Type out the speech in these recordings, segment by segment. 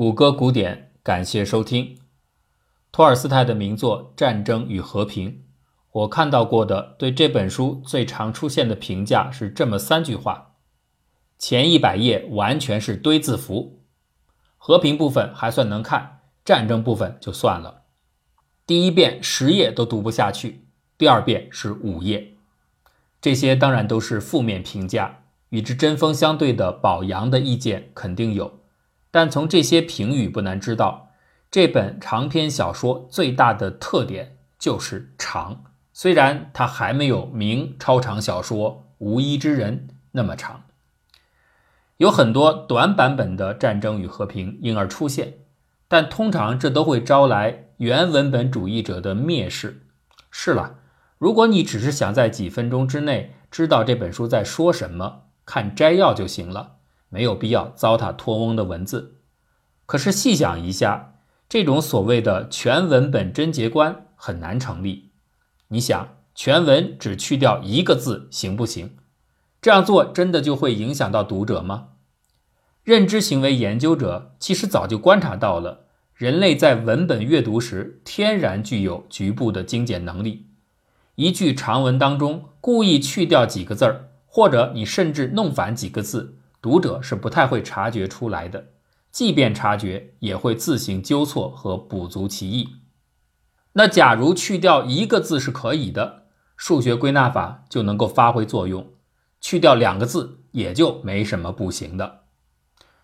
谷歌古典，感谢收听。托尔斯泰的名作《战争与和平》，我看到过的对这本书最常出现的评价是这么三句话：前一百页完全是堆字符，和平部分还算能看，战争部分就算了。第一遍十页都读不下去，第二遍是五页。这些当然都是负面评价，与之针锋相对的褒扬的意见肯定有。但从这些评语不难知道，这本长篇小说最大的特点就是长。虽然它还没有名超长小说《无一之人》那么长，有很多短版本的《战争与和平》因而出现，但通常这都会招来原文本主义者的蔑视。是了，如果你只是想在几分钟之内知道这本书在说什么，看摘要就行了。没有必要糟蹋托翁的文字，可是细想一下，这种所谓的全文本贞洁观很难成立。你想，全文只去掉一个字行不行？这样做真的就会影响到读者吗？认知行为研究者其实早就观察到了，人类在文本阅读时天然具有局部的精简能力。一句长文当中故意去掉几个字儿，或者你甚至弄反几个字。读者是不太会察觉出来的，即便察觉，也会自行纠错和补足其意。那假如去掉一个字是可以的，数学归纳法就能够发挥作用；去掉两个字也就没什么不行的。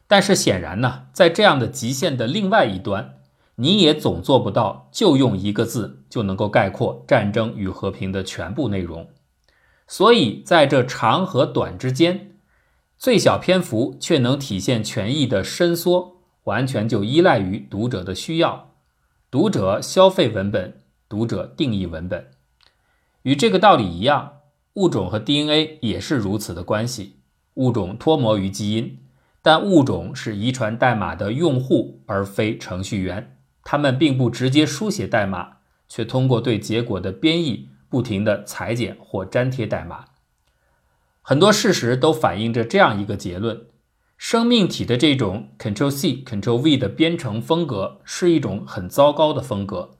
但是显然呢，在这样的极限的另外一端，你也总做不到就用一个字就能够概括《战争与和平》的全部内容。所以在这长和短之间。最小篇幅却能体现权益的伸缩，完全就依赖于读者的需要。读者消费文本，读者定义文本。与这个道理一样，物种和 DNA 也是如此的关系。物种脱模于基因，但物种是遗传代码的用户，而非程序员。他们并不直接书写代码，却通过对结果的编译，不停地裁剪或粘贴代码。很多事实都反映着这样一个结论：生命体的这种 Ctrl C Ctrl V 的编程风格是一种很糟糕的风格。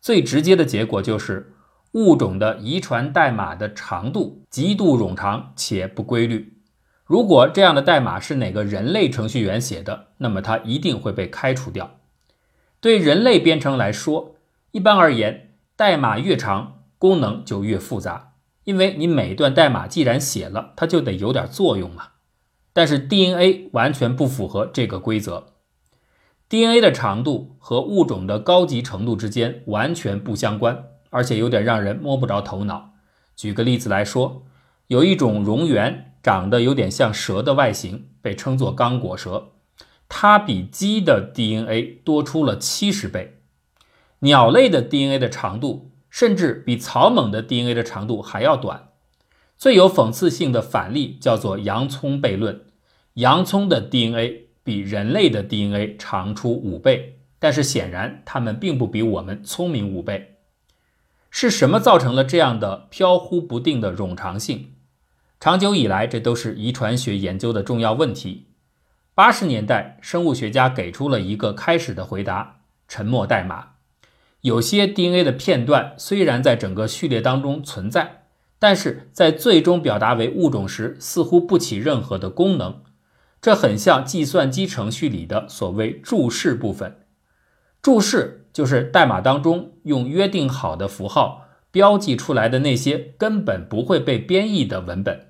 最直接的结果就是物种的遗传代码的长度极度冗长且不规律。如果这样的代码是哪个人类程序员写的，那么它一定会被开除掉。对人类编程来说，一般而言，代码越长，功能就越复杂。因为你每段代码既然写了，它就得有点作用嘛。但是 DNA 完全不符合这个规则。DNA 的长度和物种的高级程度之间完全不相关，而且有点让人摸不着头脑。举个例子来说，有一种蝾螈长得有点像蛇的外形，被称作刚果蛇，它比鸡的 DNA 多出了七十倍。鸟类的 DNA 的长度。甚至比草蜢的 DNA 的长度还要短。最有讽刺性的反例叫做洋葱悖论：洋葱的 DNA 比人类的 DNA 长出五倍，但是显然它们并不比我们聪明五倍。是什么造成了这样的飘忽不定的冗长性？长久以来，这都是遗传学研究的重要问题。八十年代，生物学家给出了一个开始的回答：沉默代码。有些 DNA 的片段虽然在整个序列当中存在，但是在最终表达为物种时似乎不起任何的功能。这很像计算机程序里的所谓注释部分。注释就是代码当中用约定好的符号标记出来的那些根本不会被编译的文本，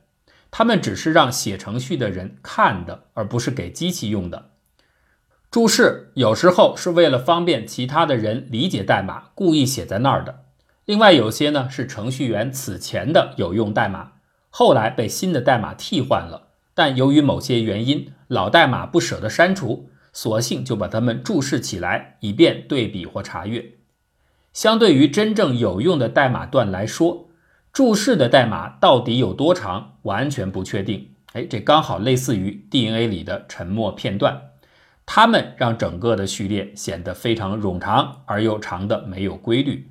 它们只是让写程序的人看的，而不是给机器用的。注释有时候是为了方便其他的人理解代码，故意写在那儿的。另外有些呢是程序员此前的有用代码，后来被新的代码替换了，但由于某些原因，老代码不舍得删除，索性就把它们注释起来，以便对比或查阅。相对于真正有用的代码段来说，注释的代码到底有多长，完全不确定。哎，这刚好类似于 DNA 里的沉默片段。它们让整个的序列显得非常冗长，而又长的没有规律。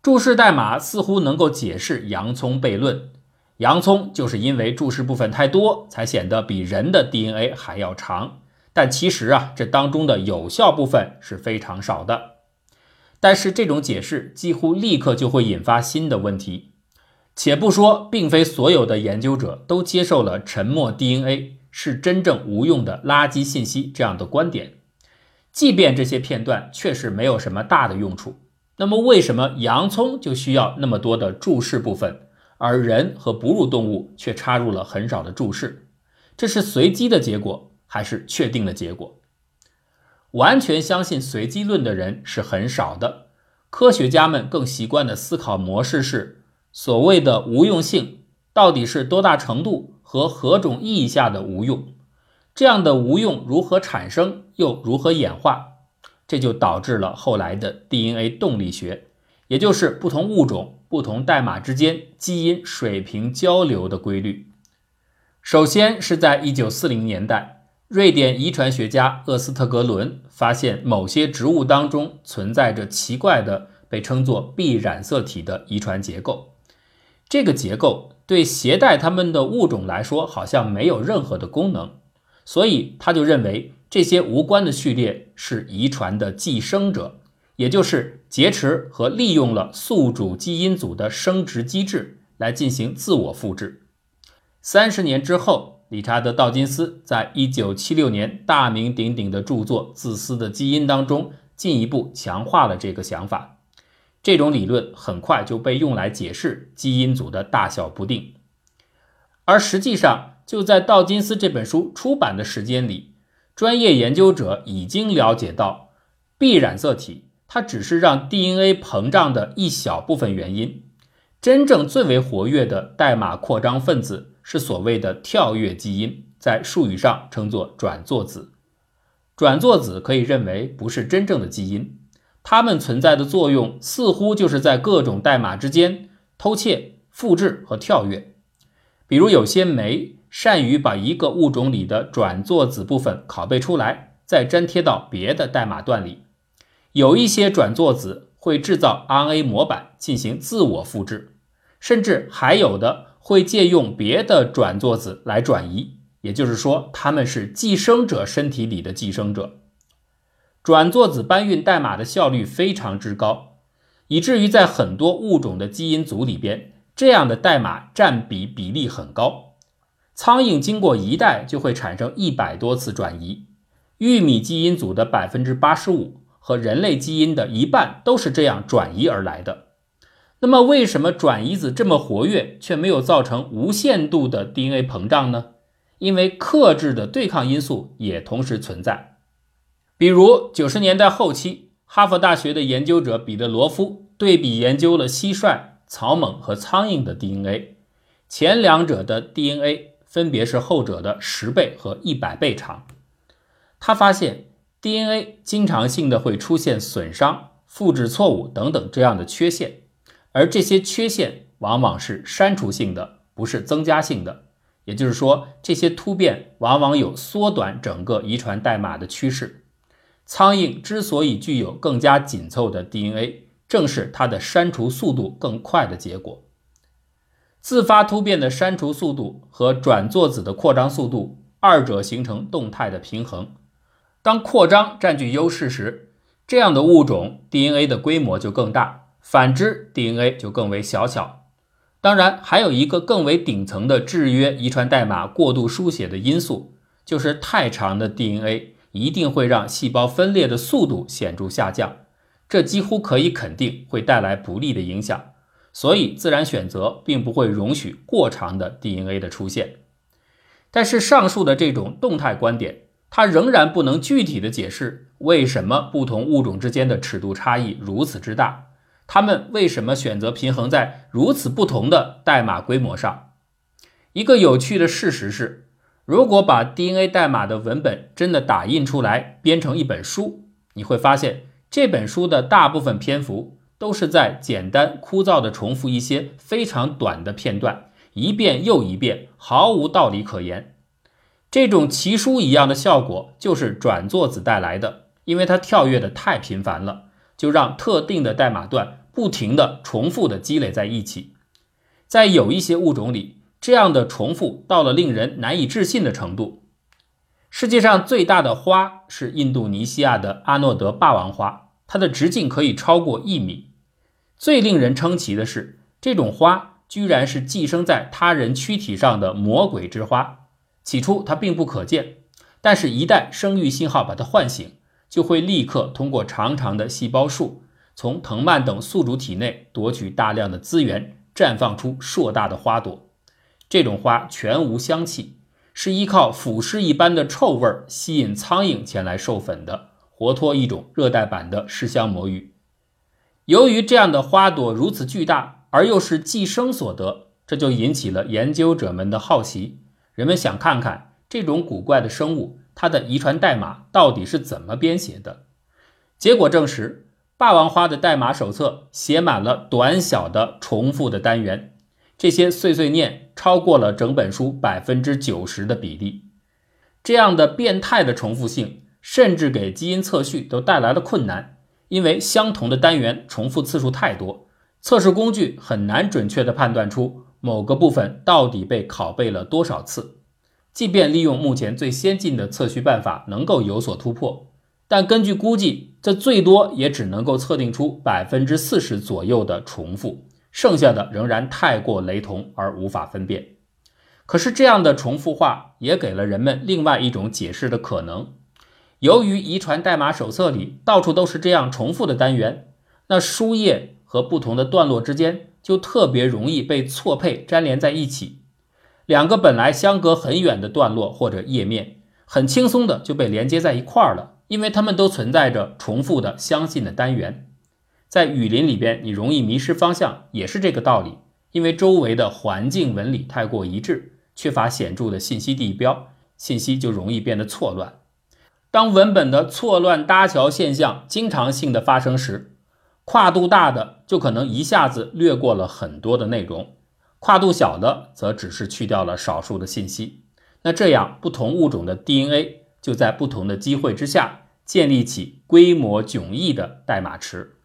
注释代码似乎能够解释洋葱悖论，洋葱就是因为注释部分太多，才显得比人的 DNA 还要长。但其实啊，这当中的有效部分是非常少的。但是这种解释几乎立刻就会引发新的问题。且不说，并非所有的研究者都接受了沉默 DNA 是真正无用的垃圾信息这样的观点。即便这些片段确实没有什么大的用处，那么为什么洋葱就需要那么多的注释部分，而人和哺乳动物却插入了很少的注释？这是随机的结果还是确定的结果？完全相信随机论的人是很少的。科学家们更习惯的思考模式是：所谓的无用性到底是多大程度和何种意义下的无用？这样的无用如何产生，又如何演化？这就导致了后来的 DNA 动力学，也就是不同物种、不同代码之间基因水平交流的规律。首先是在1940年代，瑞典遗传学家厄斯特格伦发现某些植物当中存在着奇怪的被称作 B 染色体的遗传结构。这个结构对携带它们的物种来说好像没有任何的功能。所以他就认为这些无关的序列是遗传的寄生者，也就是劫持和利用了宿主基因组的生殖机制来进行自我复制。三十年之后，理查德·道金斯在一九七六年大名鼎鼎的著作《自私的基因》当中进一步强化了这个想法。这种理论很快就被用来解释基因组的大小不定，而实际上。就在道金斯这本书出版的时间里，专业研究者已经了解到，B 染色体它只是让 DNA 膨胀的一小部分原因。真正最为活跃的代码扩张分子是所谓的跳跃基因，在术语上称作转作子。转作子可以认为不是真正的基因，它们存在的作用似乎就是在各种代码之间偷窃、复制和跳跃。比如有些酶。善于把一个物种里的转作子部分拷贝出来，再粘贴到别的代码段里。有一些转作子会制造 RNA 模板进行自我复制，甚至还有的会借用别的转作子来转移。也就是说，它们是寄生者身体里的寄生者。转作子搬运代码的效率非常之高，以至于在很多物种的基因组里边，这样的代码占比比例很高。苍蝇经过一代就会产生一百多次转移，玉米基因组的百分之八十五和人类基因的一半都是这样转移而来的。那么，为什么转移子这么活跃，却没有造成无限度的 DNA 膨胀呢？因为克制的对抗因素也同时存在。比如九十年代后期，哈佛大学的研究者彼得罗夫对比研究了蟋蟀、草蜢和苍蝇的 DNA，前两者的 DNA。分别是后者的十倍和一百倍长。他发现 DNA 经常性的会出现损伤、复制错误等等这样的缺陷，而这些缺陷往往是删除性的，不是增加性的。也就是说，这些突变往往有缩短整个遗传代码的趋势。苍蝇之所以具有更加紧凑的 DNA，正是它的删除速度更快的结果。自发突变的删除速度和转作子的扩张速度，二者形成动态的平衡。当扩张占据优势时，这样的物种 DNA 的规模就更大；反之，DNA 就更为小巧。当然，还有一个更为顶层的制约遗传代码过度书写的因素，就是太长的 DNA 一定会让细胞分裂的速度显著下降，这几乎可以肯定会带来不利的影响。所以，自然选择并不会容许过长的 DNA 的出现。但是，上述的这种动态观点，它仍然不能具体的解释为什么不同物种之间的尺度差异如此之大，它们为什么选择平衡在如此不同的代码规模上。一个有趣的事实是，如果把 DNA 代码的文本真的打印出来，编成一本书，你会发现这本书的大部分篇幅。都是在简单枯燥地重复一些非常短的片段，一遍又一遍，毫无道理可言。这种奇书一样的效果就是转作子带来的，因为它跳跃的太频繁了，就让特定的代码段不停地重复地积累在一起。在有一些物种里，这样的重复到了令人难以置信的程度。世界上最大的花是印度尼西亚的阿诺德霸王花，它的直径可以超过一米。最令人称奇的是，这种花居然是寄生在他人躯体上的魔鬼之花。起初它并不可见，但是，一旦生育信号把它唤醒，就会立刻通过长长的细胞束，从藤蔓等宿主体内夺取大量的资源，绽放出硕大的花朵。这种花全无香气。是依靠腐尸一般的臭味吸引苍蝇前来授粉的，活脱一种热带版的尸香魔芋。由于这样的花朵如此巨大，而又是寄生所得，这就引起了研究者们的好奇。人们想看看这种古怪的生物，它的遗传代码到底是怎么编写的。结果证实，霸王花的代码手册写满了短小的重复的单元。这些碎碎念超过了整本书百分之九十的比例，这样的变态的重复性，甚至给基因测序都带来了困难，因为相同的单元重复次数太多，测试工具很难准确地判断出某个部分到底被拷贝了多少次。即便利用目前最先进的测序办法能够有所突破，但根据估计，这最多也只能够测定出百分之四十左右的重复。剩下的仍然太过雷同而无法分辨。可是这样的重复化也给了人们另外一种解释的可能：由于遗传代码手册里到处都是这样重复的单元，那书页和不同的段落之间就特别容易被错配粘连在一起。两个本来相隔很远的段落或者页面，很轻松的就被连接在一块儿了，因为它们都存在着重复的相近的单元。在雨林里边，你容易迷失方向，也是这个道理。因为周围的环境纹理太过一致，缺乏显著的信息地标，信息就容易变得错乱。当文本的错乱搭桥现象经常性的发生时，跨度大的就可能一下子略过了很多的内容，跨度小的则只是去掉了少数的信息。那这样，不同物种的 DNA 就在不同的机会之下建立起规模迥异的代码池。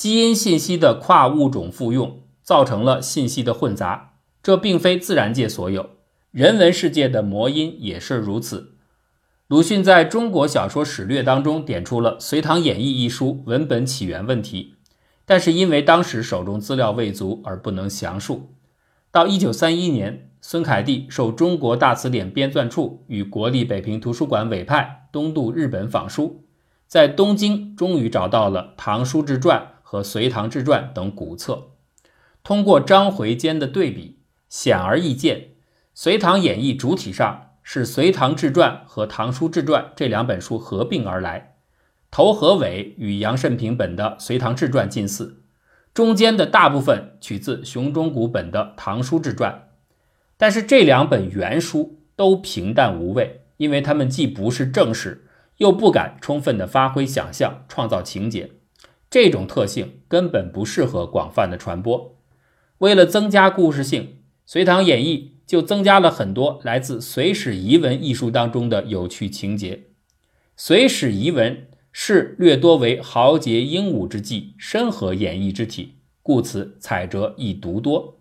基因信息的跨物种复用造成了信息的混杂，这并非自然界所有，人文世界的魔音也是如此。鲁迅在中国小说史略当中点出了《隋唐演义》一书文本起源问题，但是因为当时手中资料未足而不能详述。到一九三一年，孙凯蒂受中国大词典编纂处与国立北平图书馆委派，东渡日本访书，在东京终于找到了《唐书志传》。和《隋唐志传》等古册，通过章回间的对比，显而易见，《隋唐演义》主体上是《隋唐志传》和《唐书志传》这两本书合并而来，头和尾与杨慎平本的《隋唐志传》近似，中间的大部分取自熊中古本的《唐书志传》，但是这两本原书都平淡无味，因为它们既不是正史，又不敢充分的发挥想象，创造情节。这种特性根本不适合广泛的传播。为了增加故事性，《隋唐演义》就增加了很多来自《隋史遗文》一书当中的有趣情节。《隋史遗文》是略多为豪杰英武之际，深合演义之体，故此采折亦独多。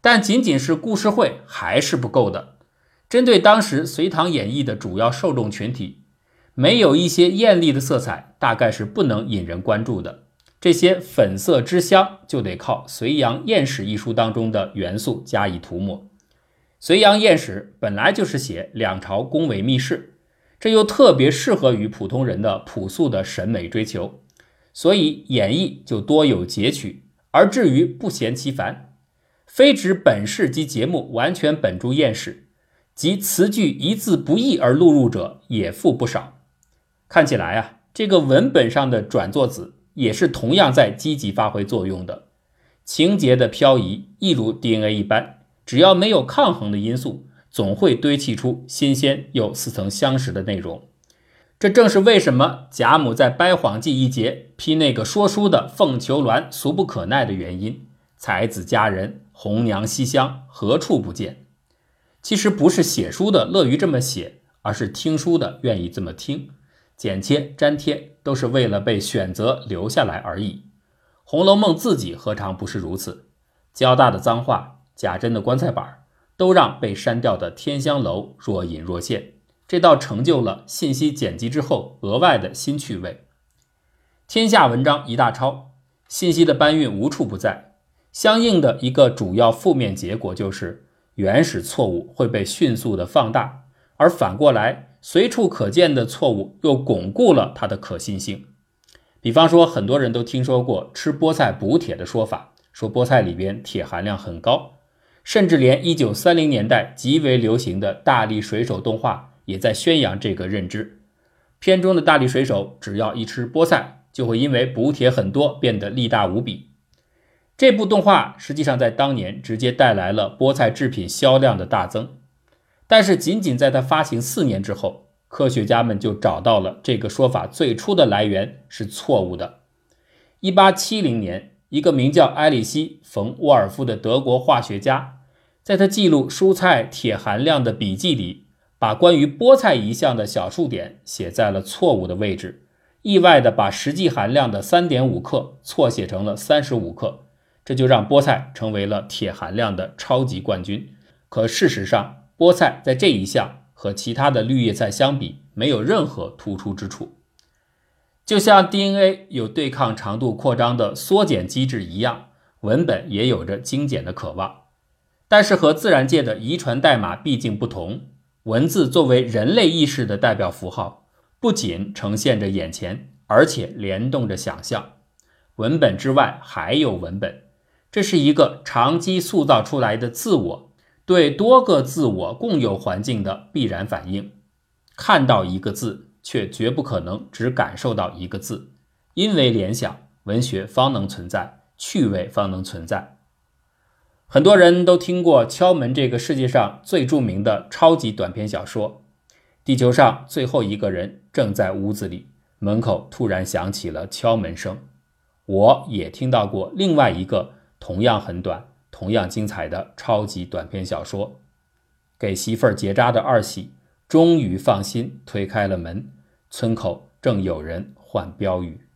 但仅仅是故事会还是不够的。针对当时《隋唐演义》的主要受众群体。没有一些艳丽的色彩，大概是不能引人关注的。这些粉色之香就得靠《隋炀艳史》一书当中的元素加以涂抹。《隋炀艳史》本来就是写两朝宫闱秘事，这又特别适合于普通人的朴素的审美追求，所以演绎就多有截取，而至于不嫌其烦。非指本事及节目完全本著艳史，即词句一字不异而录入者也复不少。看起来啊，这个文本上的转作子也是同样在积极发挥作用的。情节的漂移，亦如 DNA 一般，只要没有抗衡的因素，总会堆砌出新鲜又似曾相识的内容。这正是为什么贾母在掰谎记一节批那个说书的凤求鸾俗不可耐的原因。才子佳人，红娘西厢，何处不见？其实不是写书的乐于这么写，而是听书的愿意这么听。剪切粘贴都是为了被选择留下来而已，《红楼梦》自己何尝不是如此？交大的脏话、贾珍的棺材板，都让被删掉的天香楼若隐若现。这倒成就了信息剪辑之后额外的新趣味。天下文章一大抄，信息的搬运无处不在，相应的一个主要负面结果就是原始错误会被迅速的放大，而反过来随处可见的错误又巩固了它的可信性。比方说，很多人都听说过吃菠菜补铁的说法，说菠菜里边铁含量很高，甚至连1930年代极为流行的大力水手动画也在宣扬这个认知。片中的大力水手只要一吃菠菜，就会因为补铁很多变得力大无比。这部动画实际上在当年直接带来了菠菜制品销量的大增，但是仅仅在它发行四年之后。科学家们就找到了这个说法最初的来源是错误的。一八七零年，一个名叫埃里希·冯·沃尔夫的德国化学家，在他记录蔬菜铁含量的笔记里，把关于菠菜一项的小数点写在了错误的位置，意外的把实际含量的三点五克错写成了三十五克，这就让菠菜成为了铁含量的超级冠军。可事实上，菠菜在这一项。和其他的绿叶菜相比，没有任何突出之处。就像 DNA 有对抗长度扩张的缩减机制一样，文本也有着精简的渴望。但是和自然界的遗传代码毕竟不同，文字作为人类意识的代表符号，不仅呈现着眼前，而且联动着想象。文本之外还有文本，这是一个长期塑造出来的自我。对多个自我共有环境的必然反应，看到一个字，却绝不可能只感受到一个字，因为联想，文学方能存在，趣味方能存在。很多人都听过《敲门》这个世界上最著名的超级短篇小说。地球上最后一个人正在屋子里，门口突然响起了敲门声。我也听到过另外一个同样很短。同样精彩的超级短篇小说，给媳妇儿结扎的二喜终于放心推开了门，村口正有人换标语。